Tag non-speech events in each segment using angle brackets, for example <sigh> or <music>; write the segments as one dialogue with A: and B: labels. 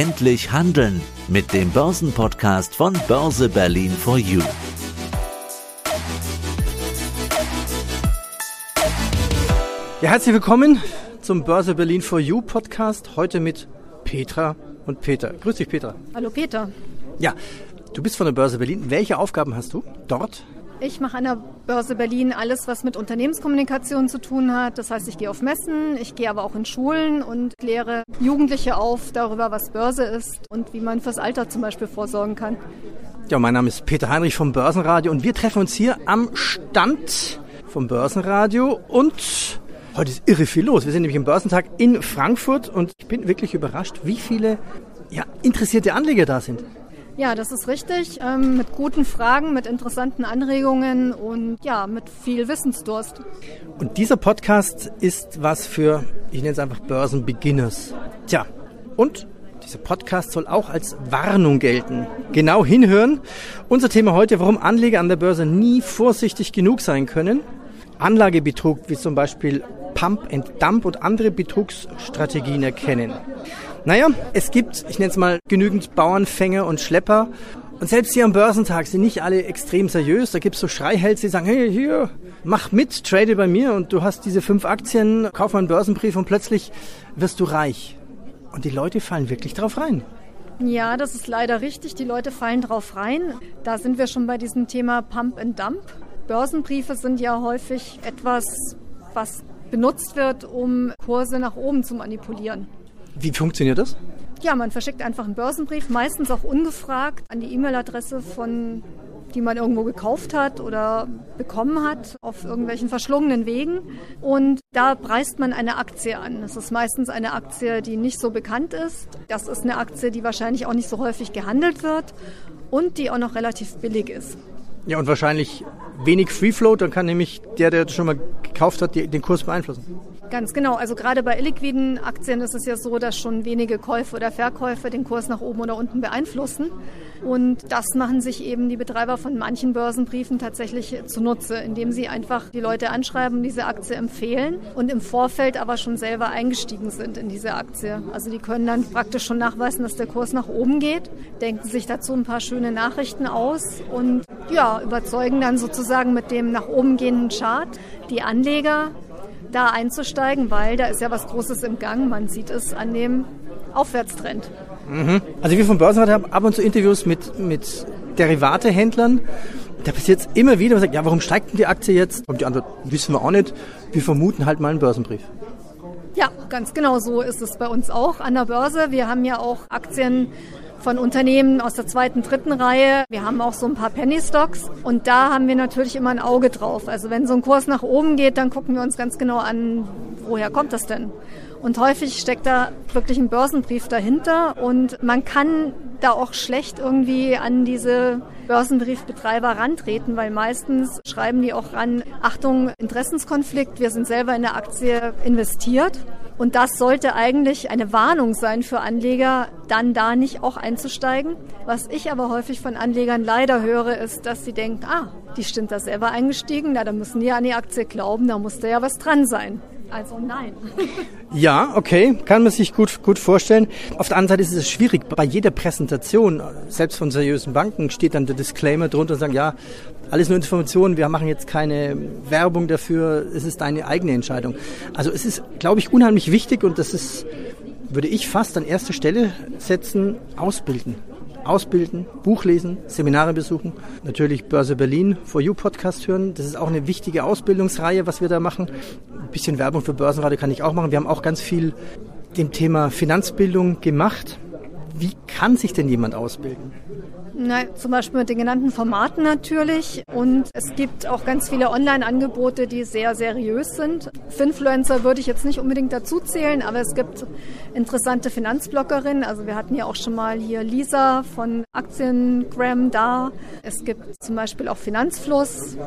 A: Endlich handeln mit dem Börsenpodcast von Börse Berlin for You.
B: Ja, herzlich willkommen zum Börse Berlin for You Podcast. Heute mit Petra und Peter. Grüß dich, Petra.
C: Hallo, Peter.
B: Ja, du bist von der Börse Berlin. Welche Aufgaben hast du dort?
C: Ich mache an der Börse Berlin alles, was mit Unternehmenskommunikation zu tun hat. Das heißt, ich gehe auf Messen, ich gehe aber auch in Schulen und kläre Jugendliche auf darüber, was Börse ist und wie man fürs Alter zum Beispiel vorsorgen kann.
B: Ja, mein Name ist Peter Heinrich vom Börsenradio und wir treffen uns hier am Stand vom Börsenradio und heute ist irre viel los. Wir sind nämlich im Börsentag in Frankfurt und ich bin wirklich überrascht, wie viele ja, interessierte Anleger da sind.
C: Ja, das ist richtig. Ähm, mit guten Fragen, mit interessanten Anregungen und ja, mit viel Wissensdurst.
B: Und dieser Podcast ist was für, ich nenne es einfach Börsenbeginners. Tja, und dieser Podcast soll auch als Warnung gelten. Genau hinhören. Unser Thema heute, warum Anleger an der Börse nie vorsichtig genug sein können. Anlagebetrug wie zum Beispiel Pump and Dump und andere Betrugsstrategien erkennen. Naja, es gibt, ich nenne es mal, genügend Bauernfänger und Schlepper. Und selbst hier am Börsentag sind nicht alle extrem seriös. Da gibt es so Schreihälse, die sagen, hey, hier, mach mit, trade bei mir und du hast diese fünf Aktien, kauf mal einen Börsenbrief und plötzlich wirst du reich. Und die Leute fallen wirklich drauf rein.
C: Ja, das ist leider richtig. Die Leute fallen drauf rein. Da sind wir schon bei diesem Thema Pump and Dump. Börsenbriefe sind ja häufig etwas, was benutzt wird, um Kurse nach oben zu manipulieren.
B: Wie funktioniert das?
C: Ja, man verschickt einfach einen Börsenbrief, meistens auch ungefragt, an die E-Mail-Adresse von die man irgendwo gekauft hat oder bekommen hat auf irgendwelchen verschlungenen Wegen. Und da preist man eine Aktie an. Das ist meistens eine Aktie, die nicht so bekannt ist. Das ist eine Aktie, die wahrscheinlich auch nicht so häufig gehandelt wird und die auch noch relativ billig ist.
B: Ja, und wahrscheinlich wenig Free Float, dann kann nämlich der, der das schon mal gekauft hat, den Kurs beeinflussen.
C: Ganz genau. Also gerade bei illiquiden Aktien ist es ja so, dass schon wenige Käufe oder Verkäufe den Kurs nach oben oder unten beeinflussen. Und das machen sich eben die Betreiber von manchen Börsenbriefen tatsächlich zunutze, indem sie einfach die Leute anschreiben, diese Aktie empfehlen und im Vorfeld aber schon selber eingestiegen sind in diese Aktie. Also die können dann praktisch schon nachweisen, dass der Kurs nach oben geht, denken sich dazu ein paar schöne Nachrichten aus und ja, überzeugen dann sozusagen mit dem nach oben gehenden Chart die Anleger, da einzusteigen, weil da ist ja was Großes im Gang. Man sieht es an dem Aufwärtstrend.
B: Mhm. Also wir vom Börsenrat haben ab und zu Interviews mit, mit Derivatehändlern. Da passiert es immer wieder, man sagt, ja, warum steigt denn die Aktie jetzt? Und die Antwort wissen wir auch nicht. Wir vermuten halt mal einen Börsenbrief.
C: Ja, ganz genau so ist es bei uns auch an der Börse. Wir haben ja auch Aktien von Unternehmen aus der zweiten, dritten Reihe. Wir haben auch so ein paar Penny Stocks und da haben wir natürlich immer ein Auge drauf. Also wenn so ein Kurs nach oben geht, dann gucken wir uns ganz genau an, woher kommt das denn? Und häufig steckt da wirklich ein Börsenbrief dahinter und man kann da auch schlecht irgendwie an diese Börsenbriefbetreiber rantreten, weil meistens schreiben die auch ran, Achtung, Interessenskonflikt, wir sind selber in der Aktie investiert. Und das sollte eigentlich eine Warnung sein für Anleger, dann da nicht auch einzusteigen. Was ich aber häufig von Anlegern leider höre, ist, dass sie denken, ah, die sind da selber eingestiegen, na, da müssen die an die Aktie glauben, da muss da ja was dran sein. Also nein. <laughs>
B: Ja, okay, kann man sich gut, gut vorstellen. Auf der anderen Seite ist es schwierig. Bei jeder Präsentation, selbst von seriösen Banken, steht dann der Disclaimer drunter und sagen, ja, alles nur Informationen, wir machen jetzt keine Werbung dafür, es ist deine eigene Entscheidung. Also es ist, glaube ich, unheimlich wichtig und das ist, würde ich fast an erster Stelle setzen, ausbilden ausbilden, Buch lesen, Seminare besuchen, natürlich Börse Berlin For You Podcast hören. Das ist auch eine wichtige Ausbildungsreihe, was wir da machen. Ein bisschen Werbung für Börsenradio kann ich auch machen. Wir haben auch ganz viel dem Thema Finanzbildung gemacht. Wie kann sich denn jemand ausbilden?
C: Na, zum Beispiel mit den genannten Formaten natürlich. Und es gibt auch ganz viele Online-Angebote, die sehr seriös sind. Finfluencer würde ich jetzt nicht unbedingt dazu zählen, aber es gibt interessante Finanzbloggerinnen. Also wir hatten ja auch schon mal hier Lisa von Aktiengram da. Es gibt zum Beispiel auch Finanzfluss.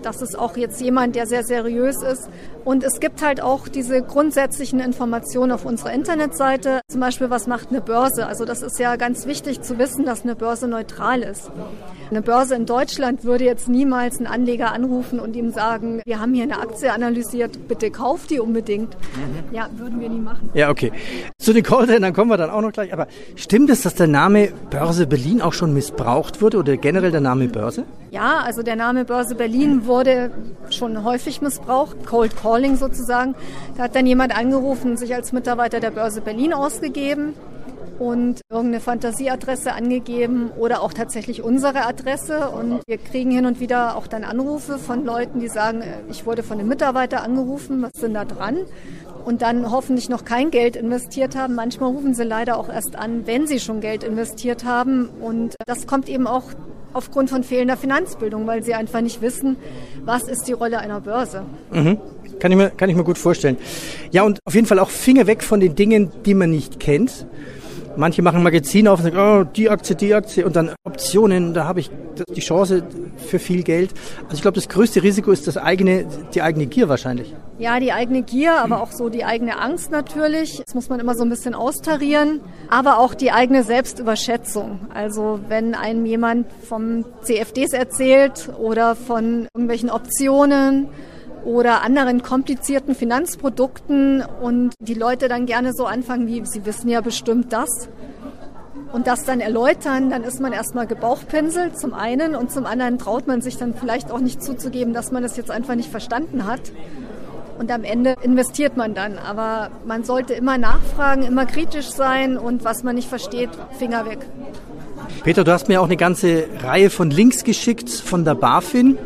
C: Das ist auch jetzt jemand, der sehr seriös ist. Und es gibt halt auch diese grundsätzlichen Informationen auf unserer Internetseite. Zum Beispiel, was macht eine Börse? Also das ist ja ganz wichtig zu wissen, dass eine Börse neutral ist. Eine Börse in Deutschland würde jetzt niemals einen Anleger anrufen und ihm sagen, wir haben hier eine Aktie analysiert, bitte kauft die unbedingt. Ja, würden wir nie machen.
B: Ja, okay. Zu den Callcentern kommen wir dann auch noch gleich. Aber stimmt es, dass der Name Börse Berlin auch schon missbraucht wurde oder generell der Name Börse?
C: Ja, also der Name Börse Berlin wurde schon häufig missbraucht, Cold Calling sozusagen. Da hat dann jemand angerufen und sich als Mitarbeiter der Börse Berlin ausgegeben und irgendeine Fantasieadresse angegeben oder auch tatsächlich unsere Adresse. Und wir kriegen hin und wieder auch dann Anrufe von Leuten, die sagen, äh, ich wurde von einem Mitarbeiter angerufen, was sind da dran? Und dann hoffentlich noch kein Geld investiert haben. Manchmal rufen sie leider auch erst an, wenn sie schon Geld investiert haben. Und das kommt eben auch aufgrund von fehlender Finanzbildung, weil sie einfach nicht wissen, was ist die Rolle einer Börse.
B: Mhm. Kann ich, mir, kann ich mir gut vorstellen. Ja, und auf jeden Fall auch Finger weg von den Dingen, die man nicht kennt. Manche machen Magazine auf und sagen, oh, die Aktie, die Aktie und dann Optionen, da habe ich die Chance für viel Geld. Also ich glaube, das größte Risiko ist das eigene, die eigene Gier wahrscheinlich.
C: Ja, die eigene Gier, aber auch so die eigene Angst natürlich. Das muss man immer so ein bisschen austarieren. Aber auch die eigene Selbstüberschätzung. Also wenn einem jemand vom CFDs erzählt oder von irgendwelchen Optionen, oder anderen komplizierten Finanzprodukten und die Leute dann gerne so anfangen wie, sie wissen ja bestimmt das und das dann erläutern, dann ist man erstmal gebauchpinselt zum einen und zum anderen traut man sich dann vielleicht auch nicht zuzugeben, dass man das jetzt einfach nicht verstanden hat. Und am Ende investiert man dann. Aber man sollte immer nachfragen, immer kritisch sein und was man nicht versteht, Finger weg.
B: Peter, du hast mir auch eine ganze Reihe von Links geschickt von der BaFin.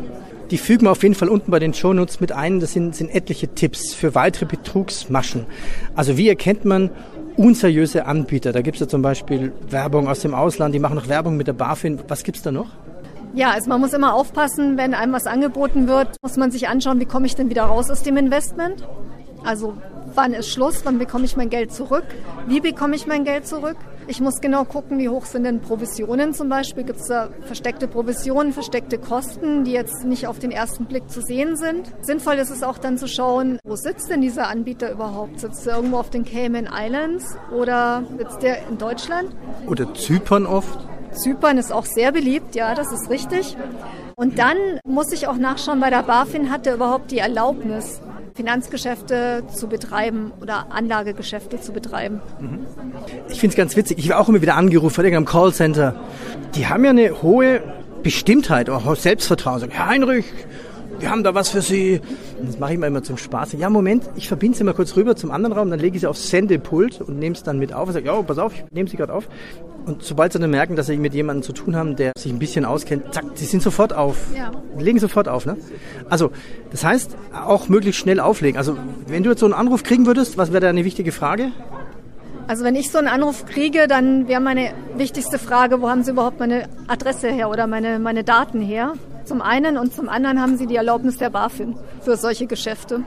B: Die fügen wir auf jeden Fall unten bei den Shownotes mit ein. Das sind, sind etliche Tipps für weitere Betrugsmaschen. Also wie erkennt man unseriöse Anbieter? Da gibt es ja zum Beispiel Werbung aus dem Ausland, die machen noch Werbung mit der BaFin. Was gibt es da noch?
C: Ja, also man muss immer aufpassen, wenn einem was angeboten wird, muss man sich anschauen, wie komme ich denn wieder raus aus dem Investment? Also wann ist Schluss, wann bekomme ich mein Geld zurück? Wie bekomme ich mein Geld zurück? Ich muss genau gucken, wie hoch sind denn Provisionen zum Beispiel. Gibt es da versteckte Provisionen, versteckte Kosten, die jetzt nicht auf den ersten Blick zu sehen sind? Sinnvoll ist es auch dann zu schauen, wo sitzt denn dieser Anbieter überhaupt? Sitzt er irgendwo auf den Cayman Islands oder sitzt er in Deutschland?
B: Oder Zypern oft?
C: Zypern ist auch sehr beliebt, ja, das ist richtig. Und dann muss ich auch nachschauen bei der BaFin, hat er überhaupt die Erlaubnis, Finanzgeschäfte zu betreiben oder Anlagegeschäfte zu betreiben.
B: Ich finde es ganz witzig. Ich war auch immer wieder angerufen von irgendeinem Callcenter. Die haben ja eine hohe Bestimmtheit, auch Selbstvertrauen. Sagen, Herr Heinrich, wir haben da was für Sie. Das mache ich mir immer zum Spaß. Ja, Moment, ich verbinde Sie mal kurz rüber zum anderen Raum, dann lege ich Sie aufs Sendepult und nehme es dann mit auf und sage, ja, pass auf, ich nehme Sie gerade auf. Und sobald Sie dann merken, dass Sie mit jemandem zu tun haben, der sich ein bisschen auskennt, zack, Sie sind sofort auf. Ja. Legen sofort auf, ne? Also, das heißt, auch möglichst schnell auflegen. Also, wenn du jetzt so einen Anruf kriegen würdest, was wäre da eine wichtige Frage?
C: Also wenn ich so einen Anruf kriege, dann wäre meine wichtigste Frage, wo haben Sie überhaupt meine Adresse her oder meine, meine Daten her? Zum einen und zum anderen haben Sie die Erlaubnis der BaFin für solche Geschäfte.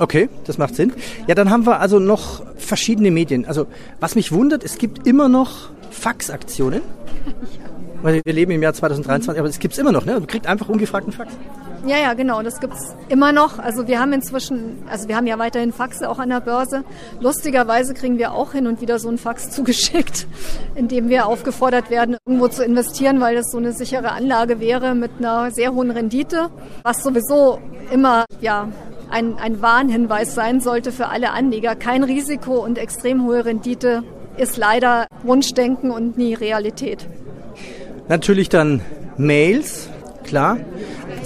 B: Okay, das macht Sinn. Ja, dann haben wir also noch verschiedene Medien. Also was mich wundert, es gibt immer noch Faxaktionen. Weil wir leben im Jahr 2023, aber es gibt es immer noch. Ne? Du kriegst einfach ungefragten Fax.
C: Ja, ja, genau, das gibt's immer noch. Also wir haben inzwischen, also wir haben ja weiterhin Faxe auch an der Börse. Lustigerweise kriegen wir auch hin und wieder so einen Fax <laughs> zugeschickt, in dem wir aufgefordert werden, irgendwo zu investieren, weil das so eine sichere Anlage wäre mit einer sehr hohen Rendite, was sowieso immer, ja, ein, ein Warnhinweis sein sollte für alle Anleger. Kein Risiko und extrem hohe Rendite ist leider Wunschdenken und nie Realität.
B: Natürlich dann Mails, klar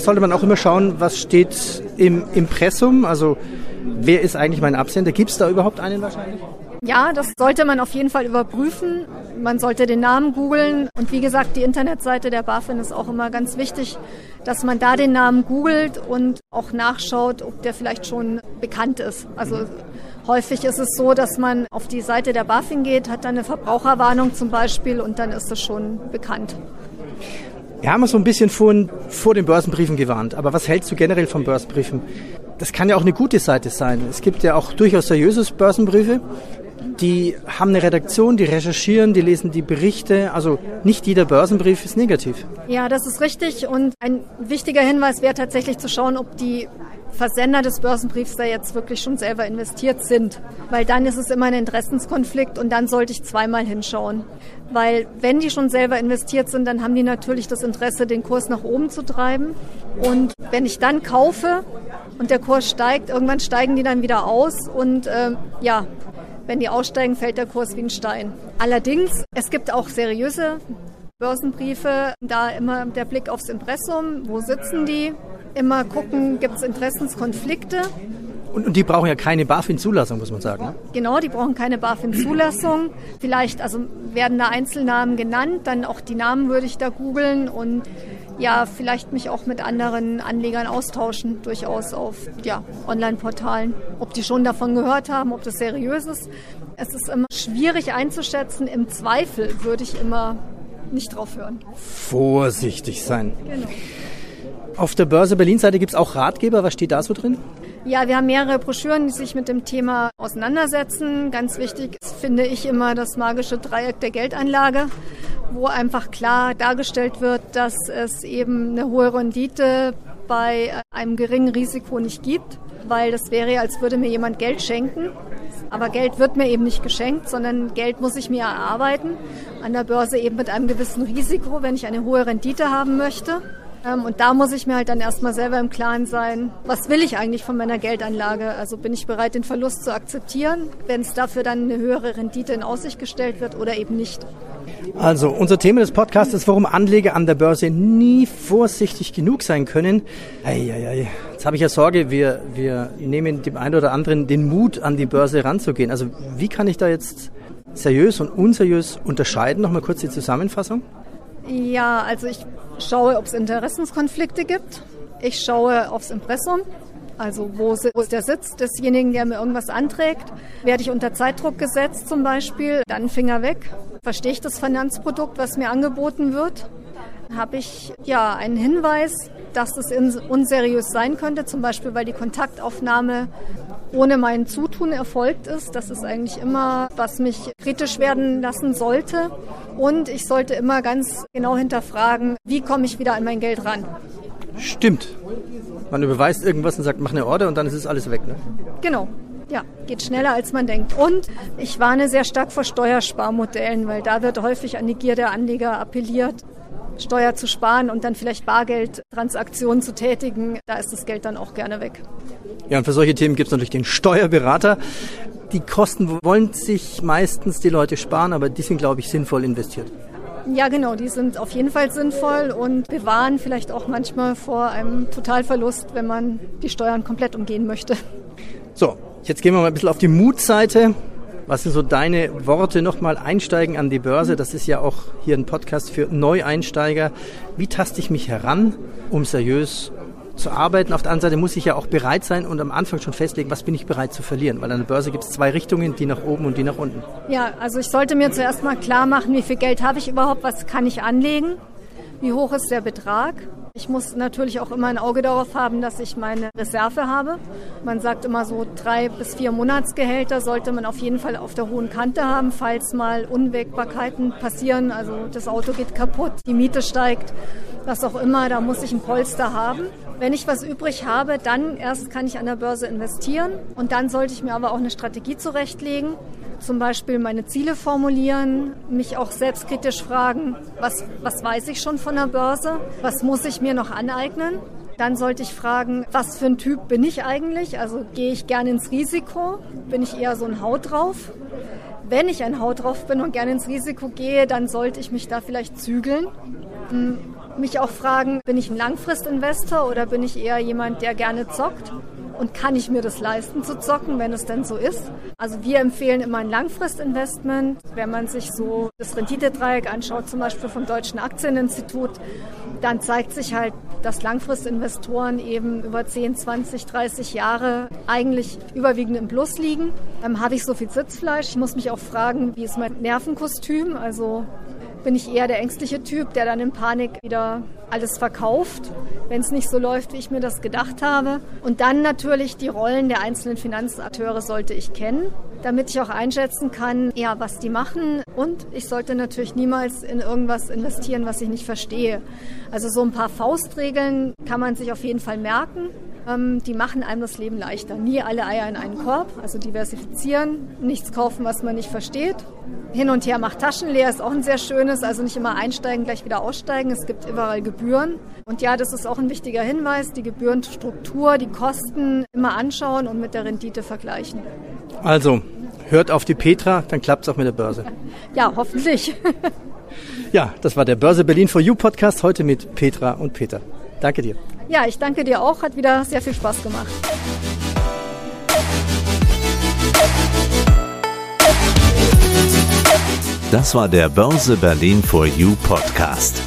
B: sollte man auch immer schauen, was steht im Impressum, also wer ist eigentlich mein Absender? Gibt es da überhaupt einen wahrscheinlich?
C: Ja, das sollte man auf jeden Fall überprüfen. Man sollte den Namen googeln. Und wie gesagt, die Internetseite der BaFin ist auch immer ganz wichtig, dass man da den Namen googelt und auch nachschaut, ob der vielleicht schon bekannt ist. Also häufig ist es so, dass man auf die Seite der BaFin geht, hat dann eine Verbraucherwarnung zum Beispiel und dann ist es schon bekannt.
B: Wir haben uns so ein bisschen vorhin vor den Börsenbriefen gewarnt. Aber was hältst du generell von Börsenbriefen? Das kann ja auch eine gute Seite sein. Es gibt ja auch durchaus seriöse Börsenbriefe. Die haben eine Redaktion, die recherchieren, die lesen die Berichte. Also nicht jeder Börsenbrief ist negativ.
C: Ja, das ist richtig. Und ein wichtiger Hinweis wäre tatsächlich zu schauen, ob die Versender des Börsenbriefs da jetzt wirklich schon selber investiert sind. Weil dann ist es immer ein Interessenskonflikt und dann sollte ich zweimal hinschauen. Weil wenn die schon selber investiert sind, dann haben die natürlich das Interesse, den Kurs nach oben zu treiben. Und wenn ich dann kaufe und der Kurs steigt, irgendwann steigen die dann wieder aus und äh, ja, wenn die aussteigen, fällt der Kurs wie ein Stein. Allerdings, es gibt auch seriöse Börsenbriefe, da immer der Blick aufs Impressum, wo sitzen die, immer gucken, gibt es Interessenskonflikte.
B: Und, und, die brauchen ja keine BaFin-Zulassung, muss man sagen. Ne?
C: Genau, die brauchen keine BaFin-Zulassung. Vielleicht, also werden da Einzelnamen genannt, dann auch die Namen würde ich da googeln und ja, vielleicht mich auch mit anderen Anlegern austauschen, durchaus auf ja, Online-Portalen. Ob die schon davon gehört haben, ob das seriös ist. Es ist immer schwierig einzuschätzen. Im Zweifel würde ich immer nicht drauf hören.
B: Vorsichtig sein. Genau. Auf der Börse Berlin-Seite gibt es auch Ratgeber. Was steht da so drin?
C: Ja, wir haben mehrere Broschüren, die sich mit dem Thema auseinandersetzen. Ganz wichtig finde ich immer das magische Dreieck der Geldanlage wo einfach klar dargestellt wird, dass es eben eine hohe Rendite bei einem geringen Risiko nicht gibt, weil das wäre, als würde mir jemand Geld schenken. Aber Geld wird mir eben nicht geschenkt, sondern Geld muss ich mir erarbeiten. An der Börse eben mit einem gewissen Risiko, wenn ich eine hohe Rendite haben möchte. Ähm, und da muss ich mir halt dann erstmal selber im Klaren sein, was will ich eigentlich von meiner Geldanlage? Also bin ich bereit, den Verlust zu akzeptieren, wenn es dafür dann eine höhere Rendite in Aussicht gestellt wird oder eben nicht.
B: Also, unser Thema des Podcasts ist, warum Anleger an der Börse nie vorsichtig genug sein können. Eieiei. Jetzt habe ich ja Sorge, wir, wir nehmen dem einen oder anderen den Mut, an die Börse ranzugehen. Also, wie kann ich da jetzt seriös und unseriös unterscheiden? Nochmal kurz die Zusammenfassung.
C: Ja, also ich schaue, ob es Interessenskonflikte gibt. Ich schaue aufs Impressum. Also wo ist der Sitz desjenigen, der mir irgendwas anträgt? Werde ich unter Zeitdruck gesetzt zum Beispiel? Dann Finger weg. Verstehe ich das Finanzprodukt, was mir angeboten wird? Habe ich ja einen Hinweis, dass es unseriös sein könnte, zum Beispiel weil die Kontaktaufnahme ohne mein Zutun erfolgt ist. Das ist eigentlich immer, was mich kritisch werden lassen sollte. Und ich sollte immer ganz genau hinterfragen, wie komme ich wieder an mein Geld ran.
B: Stimmt. Man überweist irgendwas und sagt, mach eine Order und dann ist es alles weg. Ne?
C: Genau. Ja, geht schneller als man denkt. Und ich warne sehr stark vor Steuersparmodellen, weil da wird häufig an die Gier der Anleger appelliert, Steuer zu sparen und dann vielleicht Bargeldtransaktionen zu tätigen. Da ist das Geld dann auch gerne weg.
B: Ja, und für solche Themen gibt es natürlich den Steuerberater. Die Kosten wollen sich meistens die Leute sparen, aber die sind, glaube ich, sinnvoll investiert.
C: Ja, genau, die sind auf jeden Fall sinnvoll und bewahren vielleicht auch manchmal vor einem Totalverlust, wenn man die Steuern komplett umgehen möchte.
B: So, jetzt gehen wir mal ein bisschen auf die Mutseite. Was sind so deine Worte nochmal einsteigen an die Börse? Das ist ja auch hier ein Podcast für Neueinsteiger. Wie taste ich mich heran, um seriös zu arbeiten. Auf der anderen Seite muss ich ja auch bereit sein und am Anfang schon festlegen, was bin ich bereit zu verlieren. Weil an der Börse gibt es zwei Richtungen, die nach oben und die nach unten.
C: Ja, also ich sollte mir zuerst mal klar machen, wie viel Geld habe ich überhaupt, was kann ich anlegen, wie hoch ist der Betrag. Ich muss natürlich auch immer ein Auge darauf haben, dass ich meine Reserve habe. Man sagt immer so drei bis vier Monatsgehälter sollte man auf jeden Fall auf der hohen Kante haben, falls mal Unwägbarkeiten passieren. Also das Auto geht kaputt, die Miete steigt, was auch immer. Da muss ich ein Polster haben. Wenn ich was übrig habe, dann erst kann ich an der Börse investieren und dann sollte ich mir aber auch eine Strategie zurechtlegen. Zum Beispiel meine Ziele formulieren, mich auch selbstkritisch fragen, was, was weiß ich schon von der Börse, was muss ich mir noch aneignen. Dann sollte ich fragen, was für ein Typ bin ich eigentlich? Also gehe ich gerne ins Risiko? Bin ich eher so ein Haut drauf? Wenn ich ein Haut drauf bin und gerne ins Risiko gehe, dann sollte ich mich da vielleicht zügeln hm, mich auch fragen, bin ich ein Langfristinvestor oder bin ich eher jemand, der gerne zockt? Und kann ich mir das leisten zu zocken, wenn es denn so ist? Also wir empfehlen immer ein Langfristinvestment. Wenn man sich so das Renditedreieck anschaut, zum Beispiel vom Deutschen Aktieninstitut, dann zeigt sich halt, dass Langfristinvestoren eben über 10, 20, 30 Jahre eigentlich überwiegend im Plus liegen. Ähm, Habe ich so viel Sitzfleisch? Ich muss mich auch fragen, wie ist mein Nervenkostüm? Also bin ich eher der ängstliche Typ, der dann in Panik wieder alles verkauft, wenn es nicht so läuft, wie ich mir das gedacht habe. Und dann natürlich die Rollen der einzelnen Finanzakteure sollte ich kennen, damit ich auch einschätzen kann, ja, was die machen. Und ich sollte natürlich niemals in irgendwas investieren, was ich nicht verstehe. Also so ein paar Faustregeln kann man sich auf jeden Fall merken. Ähm, die machen einem das Leben leichter. Nie alle Eier in einen Korb, also diversifizieren, nichts kaufen, was man nicht versteht. Hin und her macht Taschen leer, ist auch ein sehr schönes, also nicht immer einsteigen, gleich wieder aussteigen. Es gibt überall Gebühren. Und ja, das ist auch ein wichtiger Hinweis, die Gebührenstruktur, die Kosten immer anschauen und mit der Rendite vergleichen.
B: Also, hört auf die Petra, dann klappt es auch mit der Börse. <laughs>
C: Ja, hoffentlich. <laughs>
B: ja, das war der Börse Berlin for You Podcast heute mit Petra und Peter. Danke dir.
C: Ja, ich danke dir auch. Hat wieder sehr viel Spaß gemacht.
A: Das war der Börse Berlin for You Podcast.